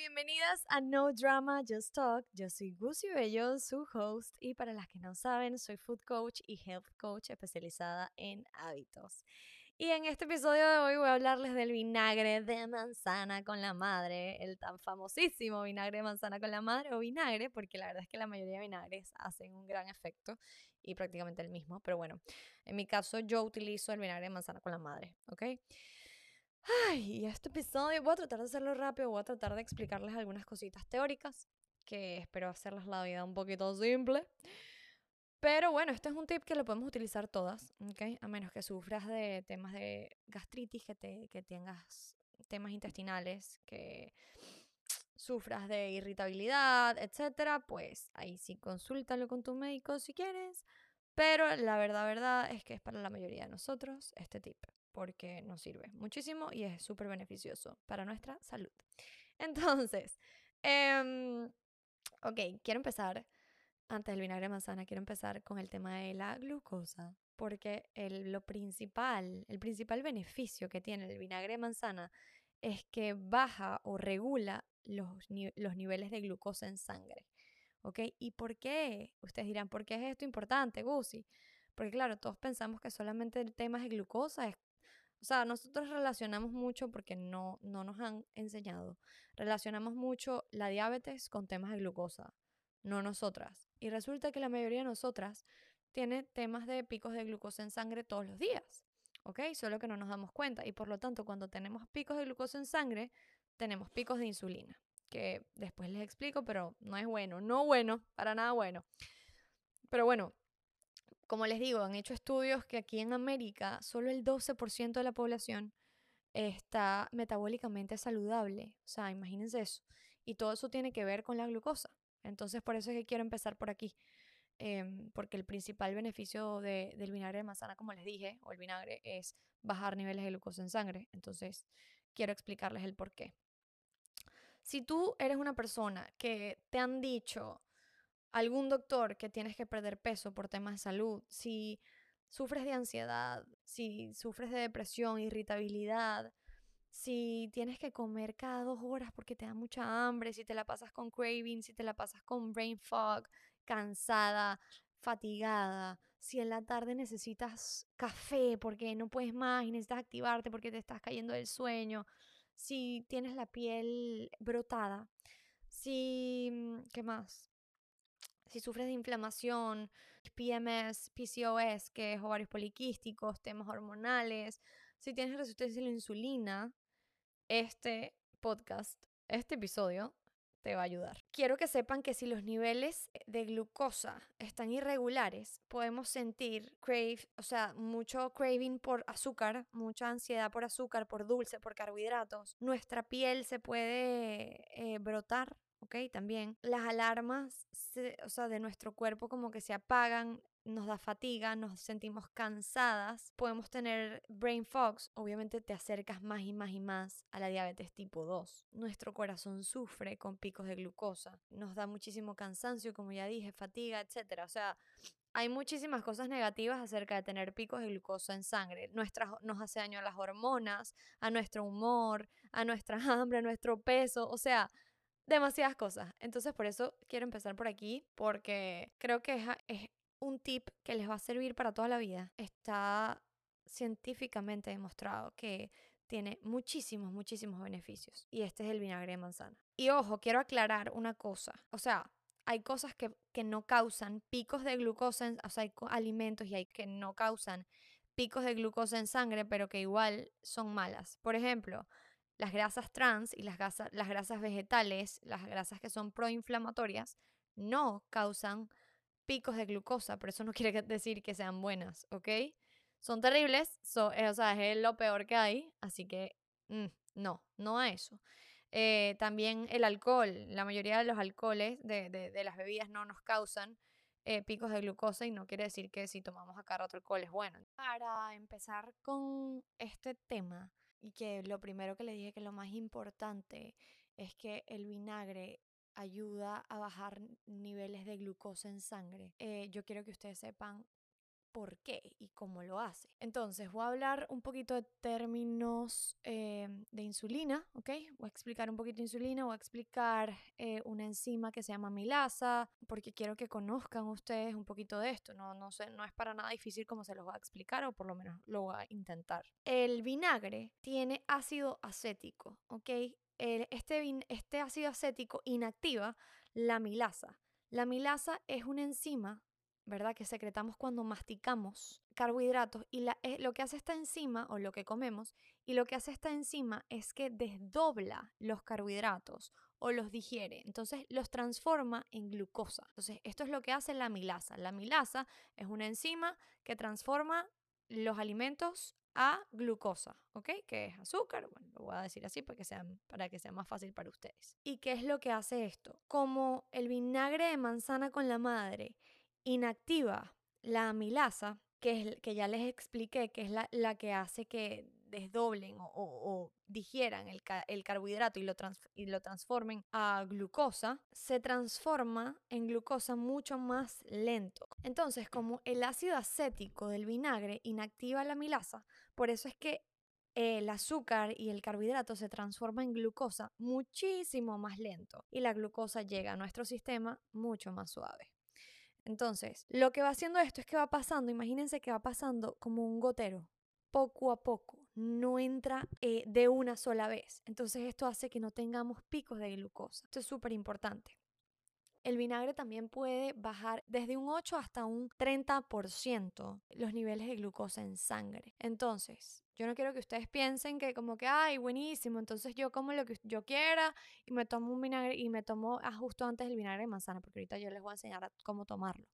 bienvenidas a No Drama Just Talk. Yo soy Gucci Bello, su host, y para las que no saben, soy food coach y health coach especializada en hábitos. Y en este episodio de hoy voy a hablarles del vinagre de manzana con la madre, el tan famosísimo vinagre de manzana con la madre o vinagre, porque la verdad es que la mayoría de vinagres hacen un gran efecto y prácticamente el mismo, pero bueno, en mi caso yo utilizo el vinagre de manzana con la madre, ¿ok? Ay, este episodio voy a tratar de hacerlo rápido, voy a tratar de explicarles algunas cositas teóricas que espero hacerles la vida un poquito simple. Pero bueno, este es un tip que lo podemos utilizar todas, ¿ok? A menos que sufras de temas de gastritis, que, te, que tengas temas intestinales, que sufras de irritabilidad, etcétera, pues ahí sí consúltalo con tu médico si quieres. Pero la verdad, verdad es que es para la mayoría de nosotros este tip, porque nos sirve muchísimo y es súper beneficioso para nuestra salud. Entonces, eh, ok, quiero empezar antes del vinagre de manzana, quiero empezar con el tema de la glucosa, porque el, lo principal, el principal beneficio que tiene el vinagre de manzana es que baja o regula los, los niveles de glucosa en sangre. ¿Ok? ¿Y por qué? Ustedes dirán, ¿por qué es esto importante, Gusi? Porque claro, todos pensamos que solamente el tema de glucosa es o sea, nosotros relacionamos mucho, porque no, no nos han enseñado, relacionamos mucho la diabetes con temas de glucosa, no nosotras. Y resulta que la mayoría de nosotras tiene temas de picos de glucosa en sangre todos los días. ¿Ok? Solo que no nos damos cuenta. Y por lo tanto, cuando tenemos picos de glucosa en sangre, tenemos picos de insulina. Que después les explico, pero no es bueno. No bueno, para nada bueno. Pero bueno, como les digo, han hecho estudios que aquí en América solo el 12% de la población está metabólicamente saludable. O sea, imagínense eso. Y todo eso tiene que ver con la glucosa. Entonces, por eso es que quiero empezar por aquí. Em, porque el principal beneficio del vinagre de manzana, como les dije, o el vinagre, es bajar niveles de glucosa en sangre. Entonces, quiero explicarles el por qué. Si tú eres una persona que te han dicho algún doctor que tienes que perder peso por temas de salud, si sufres de ansiedad, si sufres de depresión, irritabilidad, si tienes que comer cada dos horas porque te da mucha hambre, si te la pasas con craving, si te la pasas con brain fog, cansada, fatigada, si en la tarde necesitas café porque no puedes más y necesitas activarte porque te estás cayendo del sueño, si tienes la piel brotada, si, mm, ¿qué más? Si sufres de inflamación, PMS, PCOS, que es ovarios poliquísticos, temas hormonales, si tienes resistencia a la insulina, este podcast, este episodio, te va a ayudar. Quiero que sepan que si los niveles de glucosa están irregulares, podemos sentir crave, o sea, mucho craving por azúcar, mucha ansiedad por azúcar, por dulce, por carbohidratos. Nuestra piel se puede eh, brotar ¿ok? También las alarmas, o sea, de nuestro cuerpo como que se apagan, nos da fatiga, nos sentimos cansadas, podemos tener brain fogs, obviamente te acercas más y más y más a la diabetes tipo 2. Nuestro corazón sufre con picos de glucosa, nos da muchísimo cansancio, como ya dije, fatiga, etc. O sea, hay muchísimas cosas negativas acerca de tener picos de glucosa en sangre. Nuestra, nos hace daño a las hormonas, a nuestro humor, a nuestra hambre, a nuestro peso, o sea, demasiadas cosas. Entonces por eso quiero empezar por aquí, porque creo que es, un tip que les va a servir para toda la vida. Está científicamente demostrado que tiene muchísimos, muchísimos beneficios. Y este es el vinagre de manzana. Y ojo, quiero aclarar una cosa. O sea, hay cosas que, que no causan picos de glucosa, en, o sea, hay alimentos y hay que no causan picos de glucosa en sangre, pero que igual son malas. Por ejemplo, las grasas trans y las las grasas vegetales, las grasas que son proinflamatorias, no causan picos de glucosa, pero eso no quiere decir que sean buenas, ¿ok? Son terribles, eh, o sea, es lo peor que hay, así que mm, no, no a eso. Eh, también el alcohol, la mayoría de los alcoholes de, las bebidas no nos causan eh, picos de glucosa y no quiere decir que si tomamos acá otro alcohol es bueno. Para empezar con este tema, y que lo primero que le dije que lo más importante es que el vinagre ayuda a bajar niveles de glucosa en sangre. Eh, yo quiero que ustedes sepan por qué y cómo lo hace. Entonces, voy a hablar un poquito de términos eh, de insulina, ¿ok? Voy a explicar un poquito de insulina, voy a explicar eh, una enzima que se llama milasa, porque quiero que conozcan ustedes un poquito de esto. No, no, sé, no es para nada difícil como se los voy a explicar, o por lo menos lo voy a intentar. El vinagre tiene ácido acético, ¿ok? este, este ácido acético inactiva la milasa. La milasa es una enzima ¿verdad? Que secretamos cuando masticamos carbohidratos y la, eh, lo que hace esta enzima o lo que comemos y lo que hace esta enzima es que desdobla los carbohidratos o los digiere, entonces los transforma en glucosa. Entonces esto es lo que hace la milasa. La milasa es una enzima que transforma los alimentos a glucosa, ¿ok? Que es azúcar, bueno, lo voy a decir así para sea, para que sea más fácil para ustedes. ¿Y qué es lo que hace esto? Como el vinagre de manzana con la madre inactiva la amilasa, que, es, que ya les expliqué, que es la, que hace que desdoblen o, digieran el, carbohidrato y lo, y lo transformen a glucosa, se transforma en glucosa mucho más lento. Entonces, como el ácido acético del vinagre inactiva la amilasa, por eso es que el azúcar y el carbohidrato se transforman en glucosa muchísimo más lento y la glucosa llega a nuestro sistema mucho más suave. Entonces, lo que va haciendo esto es que va pasando, imagínense que va pasando como un gotero, poco a poco, no entra eh, de una sola vez. Entonces esto hace que no tengamos picos de glucosa. Esto es súper importante. El vinagre también puede bajar desde un 8 hasta un 30% los niveles de glucosa en sangre. Entonces, yo no quiero que ustedes piensen que como que, ay, buenísimo, entonces yo como lo que yo quiera y me tomo un vinagre y me tomo ah, justo antes el vinagre de manzana, porque ahorita yo les voy a enseñar cómo tomarlo.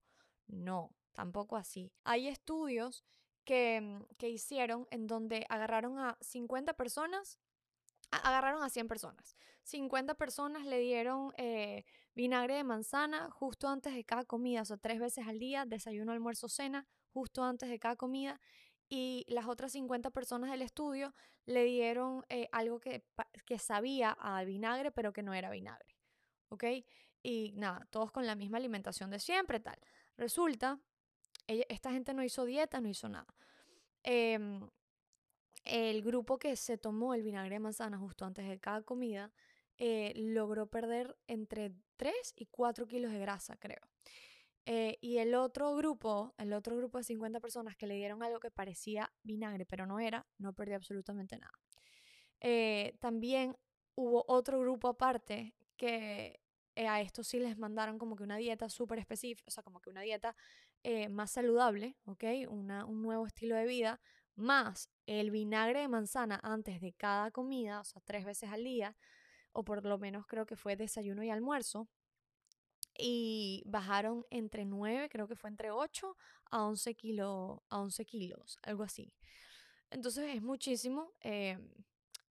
No, tampoco así. Hay estudios que, mm, que hicieron en donde agarraron a 50 personas agarraron a 100 personas. 50 personas le dieron eh, vinagre de manzana justo antes de cada comida, o sea, tres veces al día, desayuno, almuerzo, cena, justo antes de cada comida y las otras 50 personas del estudio le dieron eh, algo que, que sabía a vinagre, pero que no era vinagre. ¿Ok? Y nada, todos con la misma alimentación de siempre, tal. Resulta, esta gente no hizo dieta, no hizo nada. Em, el grupo que se tomó el vinagre de manzana justo antes de cada comida eh, logró perder entre 3 y 4 kilos de grasa, creo. Eh, y el otro grupo, el otro grupo de 50 personas que le dieron algo que parecía vinagre, pero no era, no perdió absolutamente nada. Eh, también hubo otro grupo aparte que eh, a estos sí les mandaron como que una dieta súper específica, o sea, como que una dieta más saludable, ¿ok? Una, un nuevo estilo de vida, más el vinagre de manzana antes de cada comida, o sea, tres veces al día, o por lo menos creo que fue desayuno y almuerzo y bajaron entre 9, creo que fue entre 8 a 11, a 11 kilos, algo así. Entonces es muchísimo, em,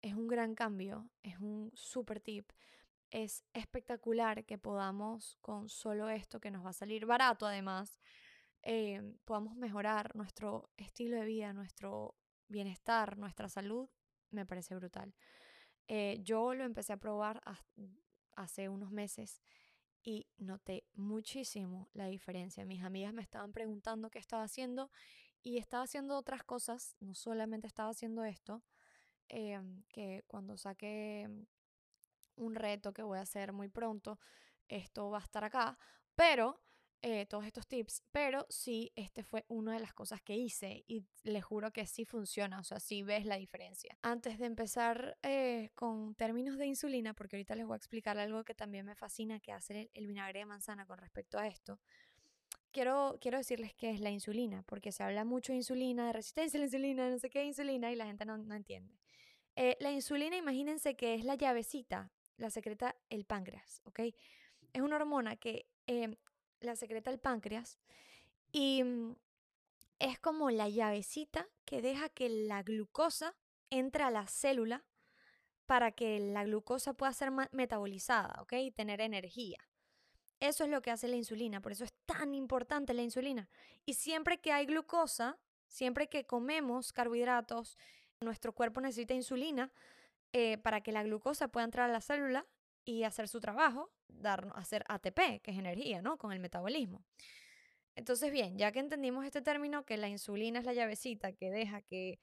es un gran cambio, es un super tip. Es espectacular que podamos con solo esto que nos va a salir barato además, em, podamos mejorar nuestro estilo de vida, nuestro bienestar, nuestra salud, me parece brutal. Eh, yo lo empecé a probar hace unos meses y noté muchísimo la diferencia. Mis amigas me estaban preguntando qué estaba haciendo y estaba haciendo otras cosas, no solamente estaba haciendo esto, em, que cuando saque un reto que voy a hacer muy pronto, esto va a estar acá, pero eh, todos estos tips, pero sí, este fue una de las cosas que hice y les juro que sí funciona, o sea, sí ves la diferencia. Antes de empezar eh, con términos de insulina, porque ahorita les voy a explicar algo que también me fascina, que hace el, el vinagre de manzana con respecto a esto. Quiero, quiero decirles qué es la insulina, porque se habla mucho de insulina, de resistencia a la insulina, no sé qué insulina y la gente no, no entiende. Eh, la insulina, imagínense que es la llavecita, la secreta el páncreas, ¿ok? Es una hormona que la secreta el páncreas y mm, es como la llavecita que deja que la glucosa entre a la célula para que la glucosa pueda ser metabolizada, ¿ok? Y tener energía. Eso es lo que hace la insulina, por eso es tan importante la insulina. Y siempre que hay glucosa, siempre que comemos carbohidratos, nuestro cuerpo necesita insulina eh, para que la glucosa pueda entrar a la célula y hacer su trabajo, dar, hacer ATP, que es energía, ¿no? Con el metabolismo. Entonces, bien, ya que entendimos este término, que la insulina es la llavecita que deja que,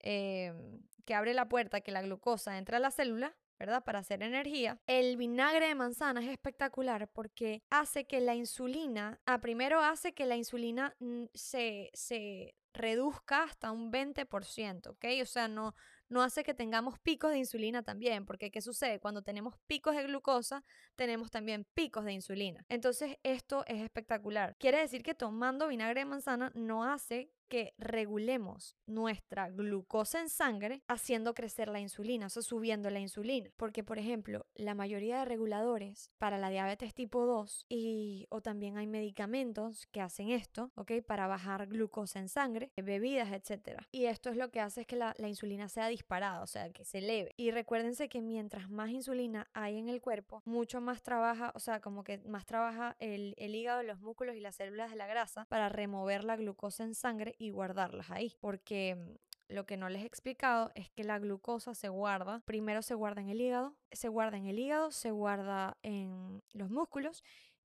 em, que abre la puerta, que la glucosa entre a la célula, ¿verdad? Para hacer energía. El vinagre de manzana es espectacular porque hace que la insulina, ah, primero hace que la insulina se, se reduzca hasta un 20%, ¿ok? O sea, no, no hace que tengamos picos de insulina también, porque ¿qué sucede? Cuando tenemos picos de glucosa, tenemos también picos de insulina. Entonces, esto es espectacular. Quiere decir que tomando vinagre de manzana no hace que regulemos nuestra glucosa en sangre haciendo crecer la insulina, o sea, subiendo la insulina. Porque, por ejemplo, la mayoría de reguladores para la diabetes tipo 2 y o también hay medicamentos que hacen esto, ¿ok? Para bajar glucosa en sangre, bebidas, etc. Y esto es lo que hace es que la, insulina sea disparada, o sea, que se eleve. Y recuérdense que mientras más insulina hay en el cuerpo, mucho más trabaja, o sea, como que más trabaja el, el hígado, los músculos y las células de la grasa para remover la glucosa en sangre y guardarlas ahí. Porque mm, lo que no les he explicado es que la glucosa se guarda, primero se guarda en el hígado, se guarda en el hígado, se guarda en los músculos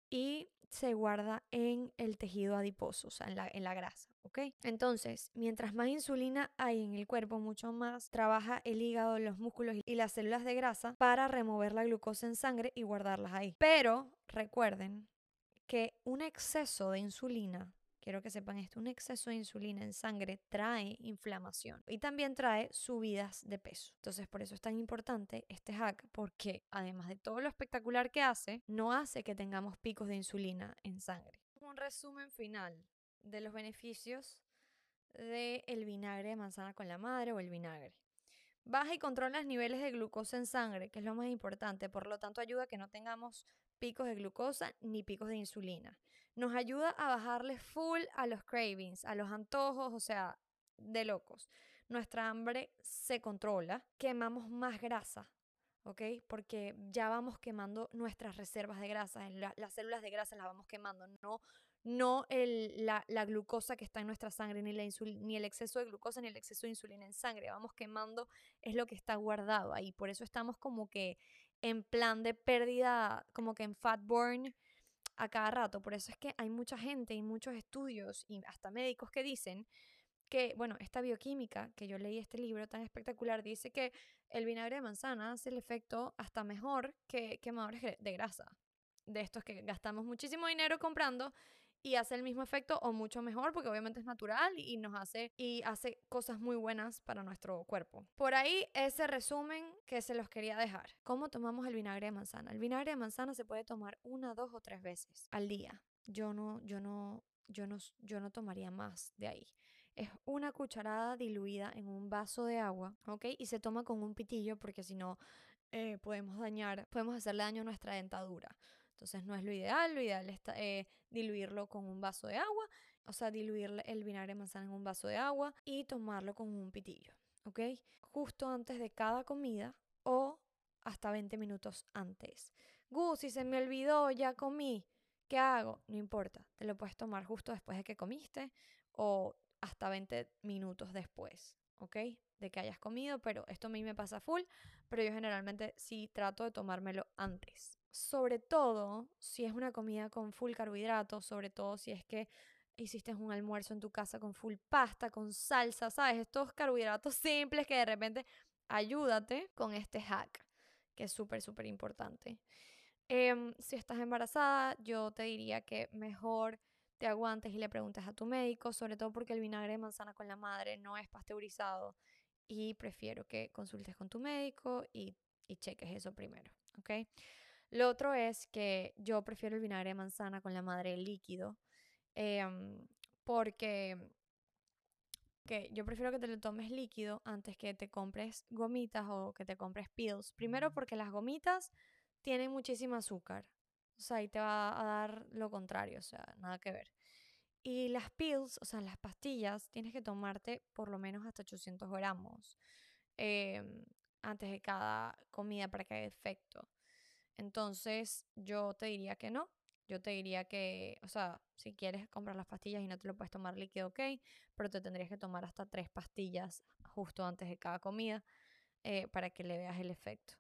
y se guarda en el tejido adiposo, o sea, en la, en la grasa. Entonces, mientras más insulina hay en el cuerpo, mucho más trabaja el hígado, los músculos y las células de grasa para remover la glucosa en sangre y guardarlas ahí. Pero recuerden que un exceso de insulina quiero que sepan esto, un exceso de insulina en sangre trae inflamación y también trae subidas de peso. Entonces por eso es tan importante este hack porque además de todo lo espectacular que hace, no hace que tengamos picos de insulina en sangre. Un resumen final de los beneficios del el vinagre de manzana con la madre o el vinagre. Baja y controla los niveles de glucosa en sangre, que es lo más importante, por lo tanto ayuda a que no tengamos picos de glucosa ni picos de insulina nos ayuda a bajarle full a los cravings, a los antojos, o sea, de locos. Nuestra hambre se controla, quemamos más grasa, ¿ok? Porque ya vamos quemando nuestras reservas de grasa, las células de grasa las vamos quemando, no, no el, la, la, glucosa que está en nuestra sangre, ni, la ni el exceso de glucosa, ni el exceso de insulina en sangre, vamos quemando, es lo que está guardado ahí, por eso estamos como que en plan de pérdida, como que en fat burn, a cada rato. Por eso es que hay mucha gente y muchos estudios y hasta médicos que dicen que, bueno, esta bioquímica, que yo leí este libro tan espectacular, dice que el vinagre de manzana hace el efecto hasta mejor que quemadores de grasa. De estos que gastamos muchísimo dinero comprando y hace el mismo efecto o mucho mejor porque obviamente es natural y nos hace y hace cosas muy buenas para nuestro cuerpo. Por ahí ese resumen que se los quería dejar. ¿Cómo tomamos el vinagre de manzana? El vinagre de manzana se puede tomar una, dos o tres veces al día. Yo no, yo no, yo no, yo no tomaría más de ahí. Es una cucharada diluida en un vaso de agua, ¿ok? Y se toma con un pitillo porque si no eh, podemos dañar, podemos hacerle daño a nuestra dentadura. Entonces no es lo ideal, lo ideal es eh, diluirlo con un vaso de agua, o sea, diluir el vinagre de manzana en un vaso de agua y tomarlo con un pitillo, ¿ok? Justo antes de cada comida o hasta 20 minutos antes. Gus, se me olvidó, ya comí, ¿qué hago? No importa, te lo puedes tomar justo después de que comiste o hasta 20 minutos después, ¿ok? De que hayas comido, pero esto a mí me pasa full, pero yo generalmente sí trato de tomármelo antes sobre todo si es una comida con full carbohidratos, sobre todo si es que hiciste un almuerzo en tu casa con full pasta, con salsa, ¿sabes? Estos carbohidratos simples que de repente ayúdate con este hack, que es súper, súper importante. Em, si estás embarazada, yo te diría que mejor te aguantes y le preguntes a tu médico, sobre todo porque el vinagre de manzana con la madre no es pasteurizado y prefiero que consultes con tu médico y, y cheques eso primero, ¿ok? Lo otro es que yo prefiero el vinagre de manzana con la madre líquido em, porque que yo prefiero que te lo tomes líquido antes que te compres gomitas o que te compres pills. Primero porque las gomitas tienen muchísimo azúcar. O sea, y te va a dar lo contrario, o sea, nada que ver. Y las pills, o sea, las pastillas, tienes que tomarte por lo menos hasta 800 gramos em, antes de cada comida para que haga efecto. Entonces, yo te diría que no. Yo te diría que, o sea, si quieres comprar las pastillas y no te lo puedes tomar líquido, ok, pero te tendrías que tomar hasta tres pastillas justo antes de cada comida eh, para que le veas el efecto,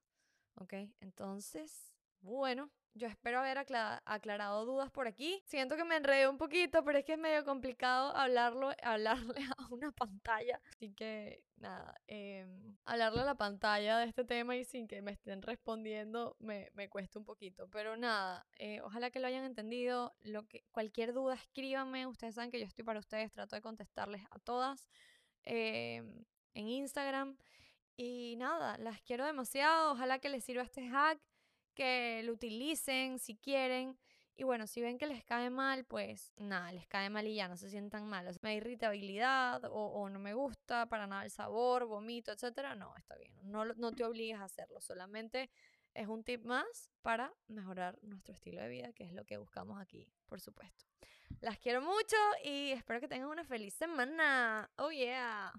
ok. Entonces, bueno, yo espero haber aclarado dudas por aquí. Siento que me enredé un poquito, pero es que es medio complicado hablarlo, hablarle a una pantalla. Así que nada, em, hablarle a la pantalla de este tema y sin que me estén respondiendo me, me cuesta un poquito. Pero nada, eh, ojalá que lo hayan entendido. Lo que, cualquier duda, escríbanme. Ustedes saben que yo estoy para ustedes. Trato de contestarles a todas em, en Instagram. Y nada, las quiero demasiado. Ojalá que les sirva este hack que lo utilicen si quieren. Y bueno, si ven que les cae mal, pues nada, les cae mal y ya no se sientan mal. me da irritabilidad o, o, no me gusta para nada el sabor, vomito, etcétera. No, está bien. No, no te obligues a hacerlo. Solamente es un tip más para mejorar nuestro estilo de vida, que es lo que buscamos aquí, por supuesto. Las quiero mucho y espero que tengan una feliz semana. Oh yeah.